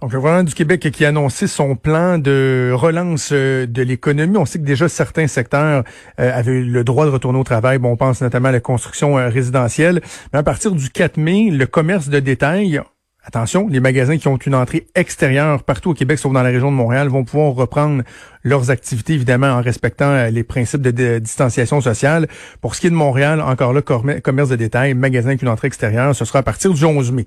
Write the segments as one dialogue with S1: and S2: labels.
S1: Donc, le gouvernement du Québec qui a annoncé son plan de relance euh, de l'économie. On sait que déjà certains secteurs euh, avaient le droit de retourner au travail. Bon, on pense notamment à la construction euh, résidentielle. Mais à partir du 4 mai, le commerce de détail, attention, les magasins qui ont une entrée extérieure partout au Québec, sauf dans la région de Montréal, vont pouvoir reprendre leurs activités, évidemment, en respectant les principes de, distanciation sociale. Pour ce qui est de Montréal, encore là, commerce de détail, magasin avec une entrée extérieure, ce sera à partir du 11 mai.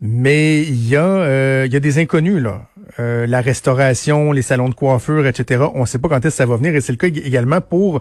S1: Mais il y a euh, y a des inconnus là. Euh, la restauration, les salons de coiffure, etc. On ne sait pas quand est-ce que ça va venir et c'est le cas également pour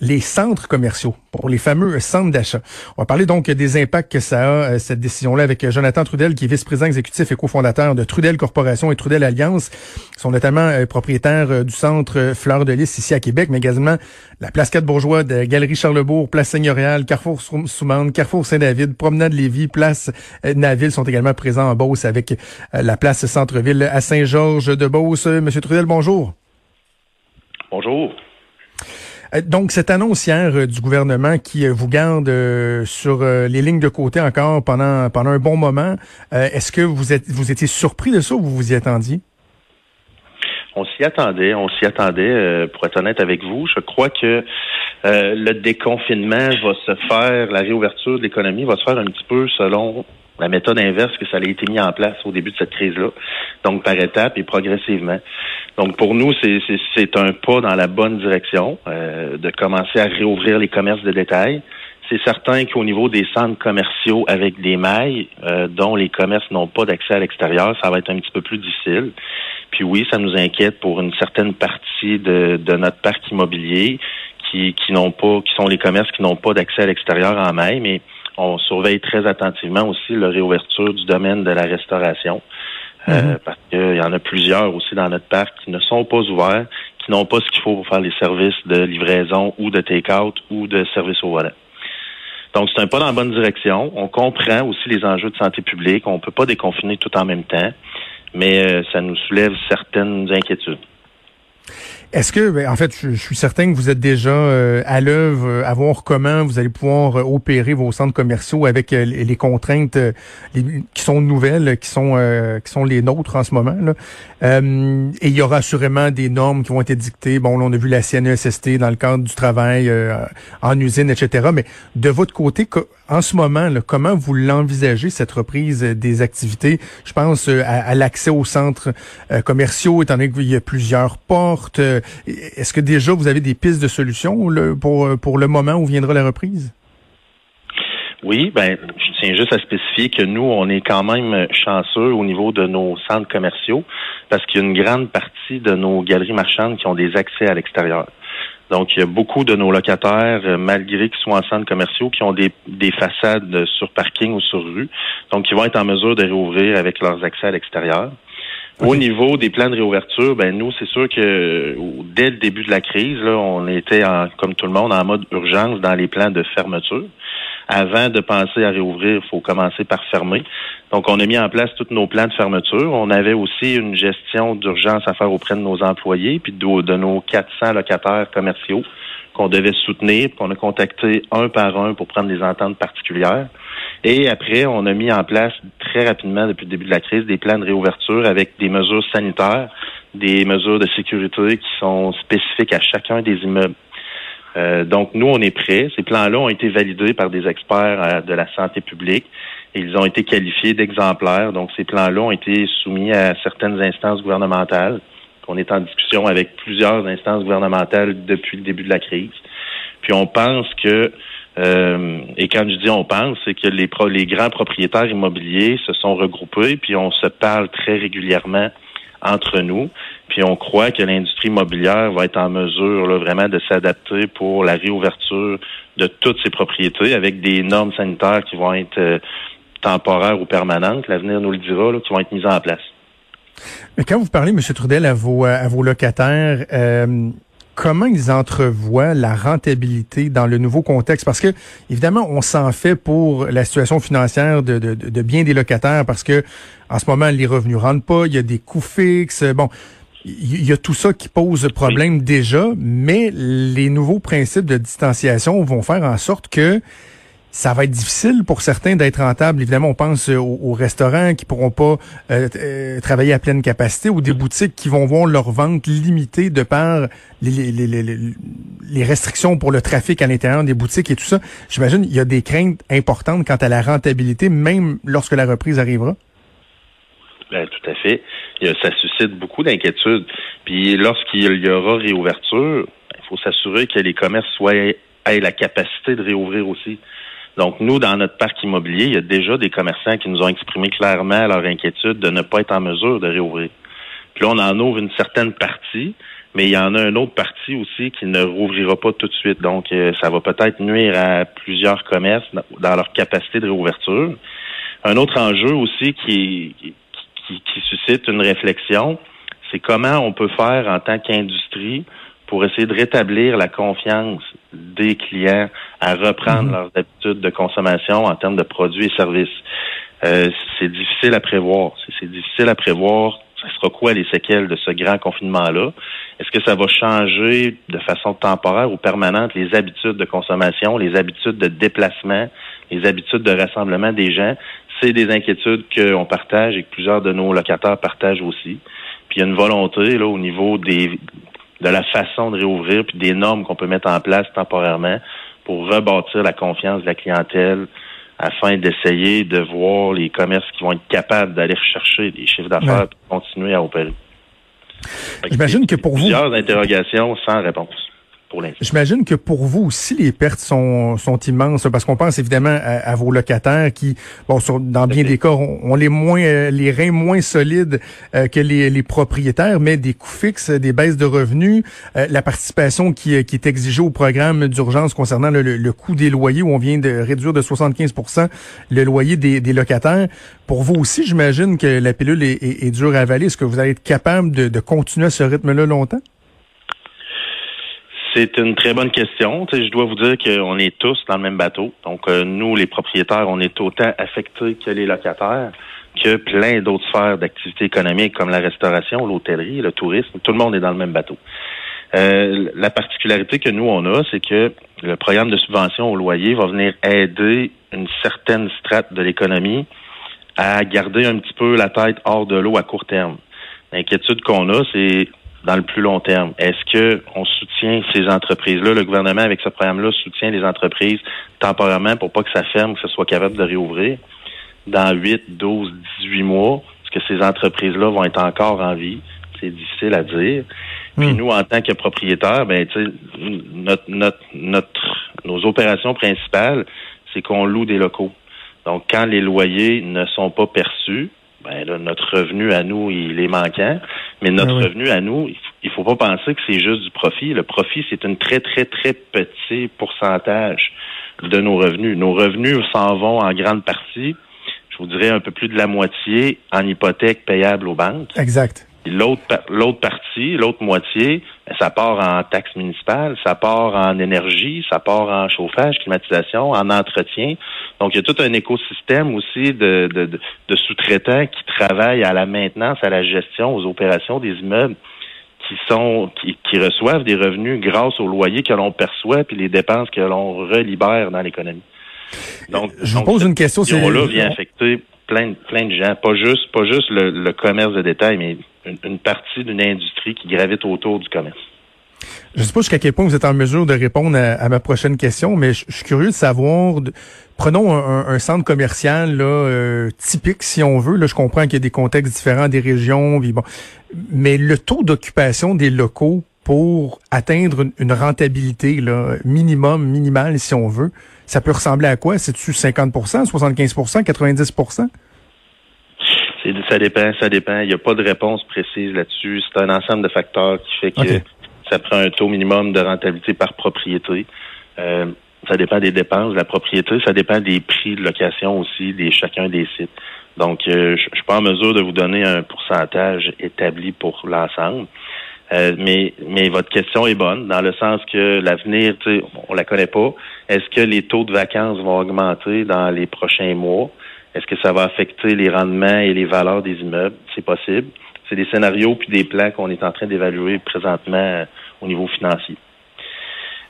S1: les centres commerciaux, pour les fameux centres d'achat. On va parler donc des impacts que ça a, euh, cette décision-là, avec euh, Jonathan Trudel, qui est vice-président exécutif et cofondateur de Trudel Corporation et Trudel Alliance. Ils sont notamment euh, propriétaires du centre Fleur de Lys ici à Québec, mais également la place 4 Bourgeois, de Galerie Charlebourg, place Seigneuriale, Carrefour Soumande, Carrefour Saint-David, Promenade Lévis, place Naville sont également présents en Beauce avec la place Centre-Ville à Saint-Georges de Beauce. Monsieur Trudel, bonjour.
S2: Bonjour.
S1: Euh, donc, cette annonce hier euh, du gouvernement qui euh, vous garde sur les lignes de côté encore pendant pendant un bon moment, est-ce que vous êtes vous étiez surpris de ça ou vous vous y attendiez?
S2: On s'y attendait, on s'y attendait, pour être honnête avec vous. Je crois que le déconfinement va se faire, la réouverture de l'économie va se faire un petit peu selon la méthode inverse que ça a été mis en place au début de cette crise-là. Donc, par étapes et progressivement. Donc, pour nous, c'est un pas dans la bonne direction euh, de commencer à réouvrir les commerces de détail. C'est certain qu'au niveau des centres commerciaux avec des mailles, euh, dont les commerces n'ont pas d'accès à l'extérieur, ça va être un petit peu plus difficile. Puis oui, ça nous inquiète pour une certaine partie de, de notre parc immobilier qui, qui n'ont pas, qui sont les commerces qui n'ont pas d'accès à l'extérieur en maille, mais on surveille très attentivement aussi la réouverture du domaine de la restauration. Euh, mhm. parce qu'il y en a plusieurs aussi dans notre parc qui ne sont pas ouverts, qui n'ont pas ce qu'il faut pour faire les services de livraison ou de take-out ou de service au volet. Donc, c'est un pas dans la bonne direction. On comprend aussi les enjeux de santé publique. On ne peut pas déconfiner tout en même temps, mais euh, ça nous soulève certaines inquiétudes.
S1: Est-ce que, ben, en fait, je, suis certain que vous êtes déjà euh, à l'œuvre euh, à voir comment vous allez pouvoir euh, opérer vos centres commerciaux avec les, contraintes qui sont nouvelles, qui sont qui sont les nôtres en ce moment. Là. et il y aura assurément des normes qui vont être dictées. Bon, on a vu la CNESST dans le cadre du travail en usine, etc. Mais de votre côté, en ce moment, là, comment vous l'envisagez cette reprise des activités? Je pense à, à l'accès aux centres commerciaux, étant donné qu'il y a plusieurs portes est-ce que déjà vous avez des pistes de solutions pour, pour le moment où viendra la reprise?
S2: Oui, ben, je tiens juste à spécifier que nous, on est quand même chanceux au niveau de nos centres commerciaux parce qu'il y a une grande partie de nos galeries marchandes qui ont des accès à l'extérieur. Donc, il y a beaucoup de nos locataires, euh, malgré qu'ils soient en centres commerciaux, qui ont des, des façades sur parking ou sur rue. Donc, ils vont être en mesure de réouvrir avec leurs accès à l'extérieur. Au niveau des plans de réouverture, ben nous, c'est sûr que dès le début de la crise, là, on était en, comme tout le monde en mode urgence dans les plans de fermeture. Avant de penser à réouvrir, il faut commencer par fermer. Donc, on a mis en place tous nos plans de fermeture. On avait aussi une gestion d'urgence à faire auprès de nos employés, puis de, de nos 400 locataires commerciaux qu'on devait soutenir, qu'on a contacté un par un pour prendre des ententes particulières. Et après, on a mis en place très rapidement, depuis le début de la crise, des plans de réouverture avec des mesures sanitaires, des mesures de sécurité qui sont spécifiques à chacun des immeubles. Euh, donc, nous, on est prêts. Ces plans-là ont été validés par des experts euh, de la santé publique ils ont été qualifiés d'exemplaires. Donc, ces plans-là ont été soumis à certaines instances gouvernementales. On est en discussion avec plusieurs instances gouvernementales depuis le début de la crise. Puis on pense que euh, et quand je dis on pense, c'est que les, les grands propriétaires immobiliers se sont regroupés, puis on se parle très régulièrement entre nous. Puis on croit que l'industrie immobilière va être en mesure là, vraiment de s'adapter pour la réouverture de toutes ses propriétés avec des normes sanitaires qui vont être euh, temporaires ou permanentes, l'avenir nous le dira, qui vont être mises en place.
S1: Mais quand vous parlez, M. Trudel, à vos, à vos locataires, euh, comment ils entrevoient la rentabilité dans le nouveau contexte? Parce que, évidemment, on s'en fait pour la situation financière de, de, de bien des locataires parce que, en ce moment, les revenus ne rentrent pas, il y a des coûts fixes. Bon, il y a tout ça qui pose problème déjà, mais les nouveaux principes de distanciation vont faire en sorte que ça va être difficile pour certains d'être rentable. Évidemment, on pense aux, restaurants qui pourront pas euh, euh, travailler à pleine capacité ou des boutiques qui vont voir leur vente limitée de par les, les, les, les restrictions pour le trafic à l'intérieur des boutiques et tout ça. J'imagine il y a des craintes importantes quant à la rentabilité, même lorsque la reprise arrivera?
S2: Ben, tout à fait. Ça suscite beaucoup d'inquiétudes. Puis lorsqu'il y aura réouverture, il faut s'assurer que les commerces soient aient la capacité de réouvrir aussi. Donc, nous, dans notre parc immobilier, il y a déjà des commerçants qui nous ont exprimé clairement leur inquiétude de ne pas être en mesure de réouvrir. Puis là, on en ouvre une certaine partie, mais il y en a une autre partie aussi qui ne rouvrira pas tout de suite. Donc, euh, ça va peut-être nuire à plusieurs commerces dans leur capacité de réouverture. Un autre enjeu aussi qui, qui, qui suscite une réflexion, c'est comment on peut faire en tant qu'industrie pour essayer de rétablir la confiance des clients à reprendre mhm. leurs habitudes de consommation en termes de produits et services. Euh, c'est difficile à prévoir. C'est difficile à prévoir. Ça sera quoi les séquelles de ce grand confinement-là? Est-ce que ça va changer de façon temporaire ou permanente les habitudes de consommation, les habitudes de déplacement, les habitudes de rassemblement des gens? C'est des inquiétudes qu'on partage et que plusieurs de nos locataires partagent aussi. Puis il y a une volonté là au niveau des de la façon de réouvrir, puis des normes qu'on peut mettre en place temporairement pour rebâtir la confiance de la clientèle afin d'essayer de voir les commerces qui vont être capables d'aller rechercher des chiffres d'affaires pour continuer à opérer.
S1: J'imagine que pour vous...
S2: Plusieurs interrogations sans réponse.
S1: J'imagine que pour vous aussi, les pertes sont, sont immenses, parce qu'on pense évidemment à, vos locataires qui, bon, dans bien des cas, ont, les moins euh, les reins moins solides euh, que les, les, propriétaires, mais des coûts fixes, des baisses de revenus, euh, la participation qui, qui est exigée au programme d'urgence concernant le, le, coût des loyers, où on vient de réduire de 75% le loyer des, des locataires. Pour vous aussi, j'imagine que la pilule est, est, dure à avaler. Est-ce que vous allez être capable de, de continuer à ce rythme-là longtemps?
S2: C'est une très bonne question. je dois vous dire qu'on est tous dans le même bateau. Donc, euh, nous, les propriétaires, on est autant affectés que les locataires, que plein d'autres sphères d'activité économique comme la restauration, l'hôtellerie, le tourisme. Tout le monde est dans le même bateau. Euh, la particularité que nous, on a, c'est que le programme de subvention au loyer va venir aider une certaine strate de l'économie à garder un petit peu la tête hors de l'eau à court terme. L'inquiétude qu'on a, c'est dans le plus long terme? Est-ce que on soutient ces entreprises-là? Le gouvernement, avec ce programme-là, soutient les entreprises temporairement pour pas que ça ferme, que ce soit capable de réouvrir dans 8, 12, 18 mois? Est-ce que ces entreprises-là vont être encore en vie? C'est difficile à dire. Puis hmm. nous, en tant que propriétaires, ben, notre, notre, notre, nos opérations principales, c'est qu'on loue des locaux. Donc, quand les loyers ne sont pas perçus, ben là, notre revenu à nous, il est manquant. Mais notre ah revenu à nous, il faut pas penser que c'est juste du profit. Le profit, c'est un très, très, très petit pourcentage de nos revenus. Nos revenus s'en vont en grande partie, je vous dirais un peu plus de la moitié, en hypothèque payable aux banques.
S1: Exact.
S2: L'autre l'autre partie, l'autre moitié, ben, ça part en taxes municipales, ça part en énergie, ça part en chauffage, climatisation, en entretien. Donc, il y a tout un écosystème aussi de, de, de, sous-traitants qui travaillent à la maintenance, à la gestion, aux opérations des immeubles qui sont qui, qui reçoivent des revenus grâce aux loyers que l'on perçoit puis les dépenses que l'on relibère dans l'économie.
S1: Donc, je vous pose une question.
S2: C'est là vient affecter plein, plein de gens, pas juste pas juste le, le commerce de détail, mais une, partie d'une industrie qui gravite autour du commerce.
S1: Je ne sais pas jusqu'à quel point vous êtes en mesure de répondre à, ma prochaine question, mais je, suis curieux de savoir. prenons un, centre commercial là, euh, typique, si on veut. Là, je comprends qu'il y a des contextes différents des régions, bon, mais le taux d'occupation des locaux pour atteindre une, rentabilité là, minimum, minimale, si on veut, ça peut ressembler à quoi? C'est-tu 50 75 90
S2: ça dépend, ça dépend. Il n'y a pas de réponse précise là-dessus. C'est un ensemble de facteurs qui fait que ça prend un taux minimum de rentabilité par propriété. Euh, ça dépend des dépenses de la propriété, ça dépend des prix de location aussi, des chacun des sites. Donc, euh, je, ne suis pas en mesure de vous donner un pourcentage établi pour l'ensemble. Euh, mais, mais votre question est bonne, dans le sens que l'avenir, on la connaît pas. Est-ce que les taux de vacances vont augmenter dans les prochains mois? Est-ce que ça va affecter les rendements et les valeurs des immeubles? C'est possible. C'est des scénarios puis des plans qu'on est en train d'évaluer présentement euh, au niveau financier.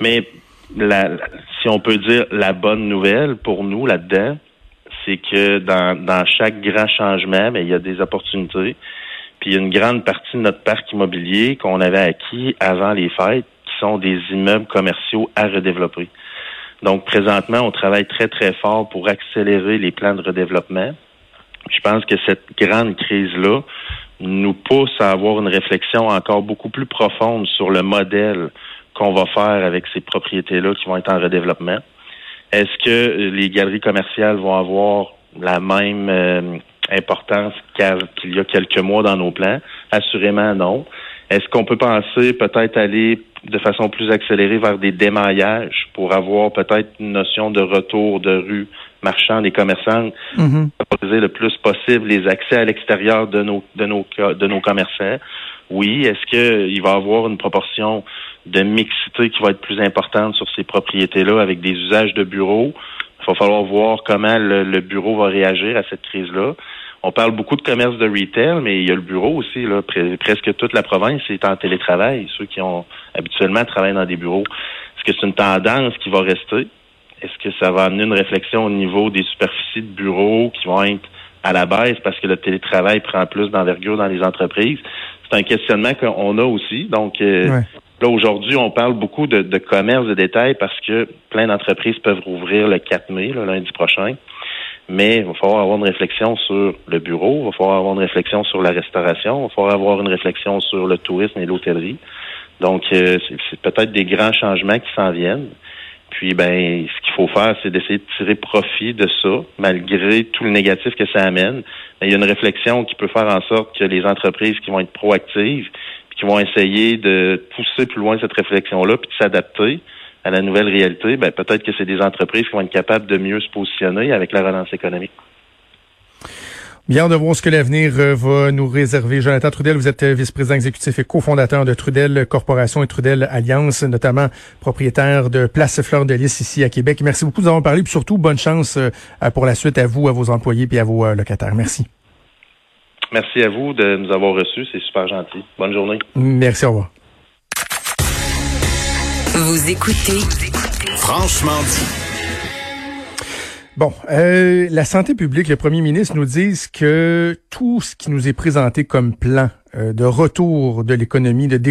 S2: Mais la, si on peut dire la bonne nouvelle pour nous là-dedans, c'est que dans, dans chaque grand changement, mais il y a des opportunités. Puis il y a une grande partie de notre parc immobilier qu'on avait acquis avant les fêtes, qui sont des immeubles commerciaux à redévelopper. Donc présentement, on travaille très très fort pour accélérer les plans de redéveloppement. Je pense que cette grande crise-là nous pousse à avoir une réflexion encore beaucoup plus profonde sur le modèle qu'on va faire avec ces propriétés-là qui vont être en redéveloppement. Est-ce que les galeries commerciales vont avoir la même euh, importance qu'il y a quelques mois dans nos plans? Assurément non. Est-ce qu'on peut penser peut-être aller de façon plus accélérée vers des démaillages pour avoir peut-être une notion de retour de rue marchande et commerçante, mm le plus possible les accès à l'extérieur de nos de nos de nos commerçants? Oui. Est-ce qu'il va y avoir une proportion de mixité qui va être plus importante sur ces propriétés-là avec des usages de bureaux? Il va falloir voir comment le, bureau va réagir à cette crise-là. On parle beaucoup de commerce de retail, mais il y a le bureau aussi. Là. Presque toute la province est en télétravail, ceux qui ont habituellement travaillé dans des bureaux. Est-ce que c'est une tendance qui va rester? Est-ce que ça va amener une réflexion au niveau des superficies de bureaux qui vont être à la baisse parce que le télétravail prend plus d'envergure dans les entreprises? C'est un questionnement qu'on a aussi. Donc, euh, là, aujourd'hui, on parle beaucoup de, commerce de détail parce que plein d'entreprises peuvent rouvrir le 4 mai, le lundi prochain. Mais il va falloir avoir une réflexion sur le bureau, il va falloir avoir une réflexion sur la restauration, il va falloir avoir une réflexion sur le tourisme et l'hôtellerie. Donc, euh, c'est peut-être des grands changements qui s'en viennent. Puis, ben, ce qu'il faut faire, c'est d'essayer de tirer profit de ça, malgré tout le négatif que ça amène. il y a une réflexion qui peut faire en sorte que les entreprises qui vont être proactives, puis qui vont essayer de pousser plus loin cette réflexion-là, puis de s'adapter à la nouvelle réalité, ben, peut-être que c'est des entreprises qui vont être capables de mieux se positionner avec la relance économique.
S1: Bien de voir ce que l'avenir euh, va nous réserver. Jonathan Trudel, vous êtes euh, vice-président exécutif et cofondateur de Trudel Corporation et Trudel Alliance, notamment propriétaire de Place Fleur de Lys ici à Québec. Merci beaucoup de nous avoir parlé, puis surtout bonne chance euh, pour la suite à vous, à vos employés et à vos locataires. Merci.
S2: Merci à vous de nous avoir reçus, c'est super gentil. Bonne journée.
S1: Merci, au revoir.
S3: Vous écoutez Franchement dit.
S1: Bon, euh, la santé publique, le premier ministre nous dit que tout ce qui nous est présenté comme plan euh, de retour de l'économie, de